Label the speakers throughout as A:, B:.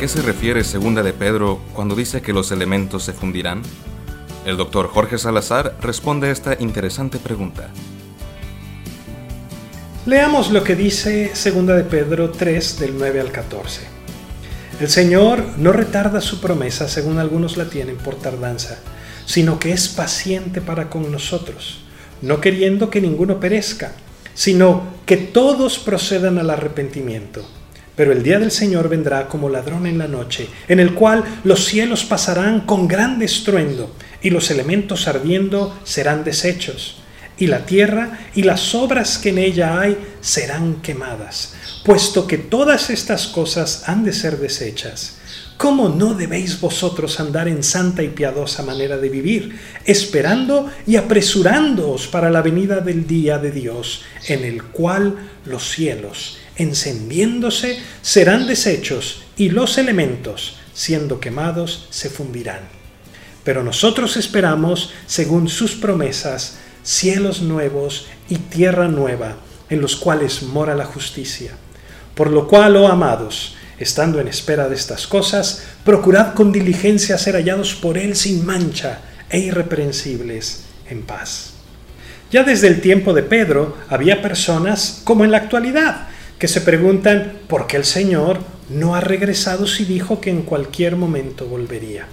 A: qué se refiere segunda de Pedro cuando dice que los elementos se fundirán? El doctor Jorge Salazar responde esta interesante pregunta.
B: Leamos lo que dice segunda de Pedro 3 del 9 al 14. El Señor no retarda su promesa según algunos la tienen por tardanza, sino que es paciente para con nosotros, no queriendo que ninguno perezca, sino que todos procedan al arrepentimiento. Pero el día del Señor vendrá como ladrón en la noche, en el cual los cielos pasarán con gran estruendo, y los elementos ardiendo serán deshechos, y la tierra y las obras que en ella hay serán quemadas, puesto que todas estas cosas han de ser deshechas. ¿Cómo no debéis vosotros andar en santa y piadosa manera de vivir, esperando y apresurándoos para la venida del día de Dios, en el cual los cielos, encendiéndose, serán deshechos y los elementos, siendo quemados, se fundirán? Pero nosotros esperamos, según sus promesas, cielos nuevos y tierra nueva, en los cuales mora la justicia. Por lo cual, oh amados, Estando en espera de estas cosas, procurad con diligencia ser hallados por Él sin mancha e irreprensibles en paz. Ya desde el tiempo de Pedro había personas, como en la actualidad, que se preguntan por qué el Señor no ha regresado si dijo que en cualquier momento volvería.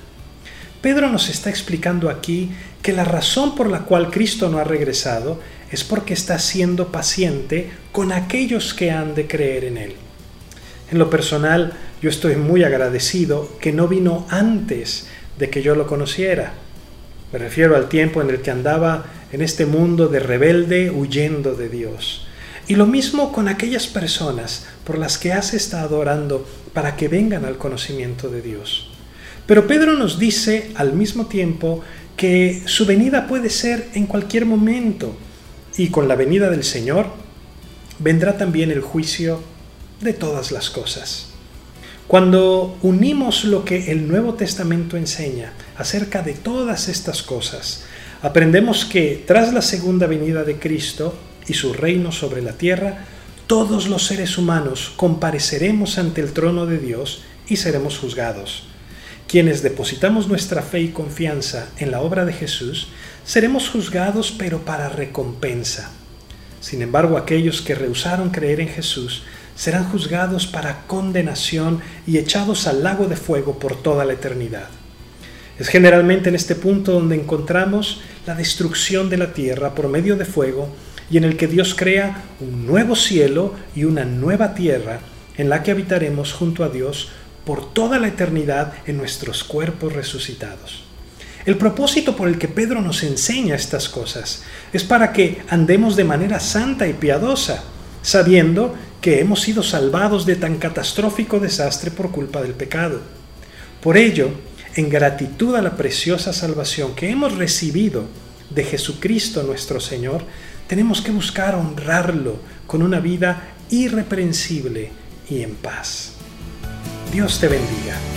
B: Pedro nos está explicando aquí que la razón por la cual Cristo no ha regresado es porque está siendo paciente con aquellos que han de creer en Él. En lo personal, yo estoy muy agradecido que no vino antes de que yo lo conociera. Me refiero al tiempo en el que andaba en este mundo de rebelde huyendo de Dios. Y lo mismo con aquellas personas por las que has estado orando para que vengan al conocimiento de Dios. Pero Pedro nos dice al mismo tiempo que su venida puede ser en cualquier momento y con la venida del Señor vendrá también el juicio de todas las cosas. Cuando unimos lo que el Nuevo Testamento enseña acerca de todas estas cosas, aprendemos que tras la segunda venida de Cristo y su reino sobre la tierra, todos los seres humanos compareceremos ante el trono de Dios y seremos juzgados. Quienes depositamos nuestra fe y confianza en la obra de Jesús, seremos juzgados pero para recompensa. Sin embargo, aquellos que rehusaron creer en Jesús serán juzgados para condenación y echados al lago de fuego por toda la eternidad. Es generalmente en este punto donde encontramos la destrucción de la tierra por medio de fuego y en el que Dios crea un nuevo cielo y una nueva tierra en la que habitaremos junto a Dios por toda la eternidad en nuestros cuerpos resucitados. El propósito por el que Pedro nos enseña estas cosas es para que andemos de manera santa y piadosa, sabiendo que hemos sido salvados de tan catastrófico desastre por culpa del pecado. Por ello, en gratitud a la preciosa salvación que hemos recibido de Jesucristo nuestro Señor, tenemos que buscar honrarlo con una vida irreprensible y en paz. Dios te bendiga.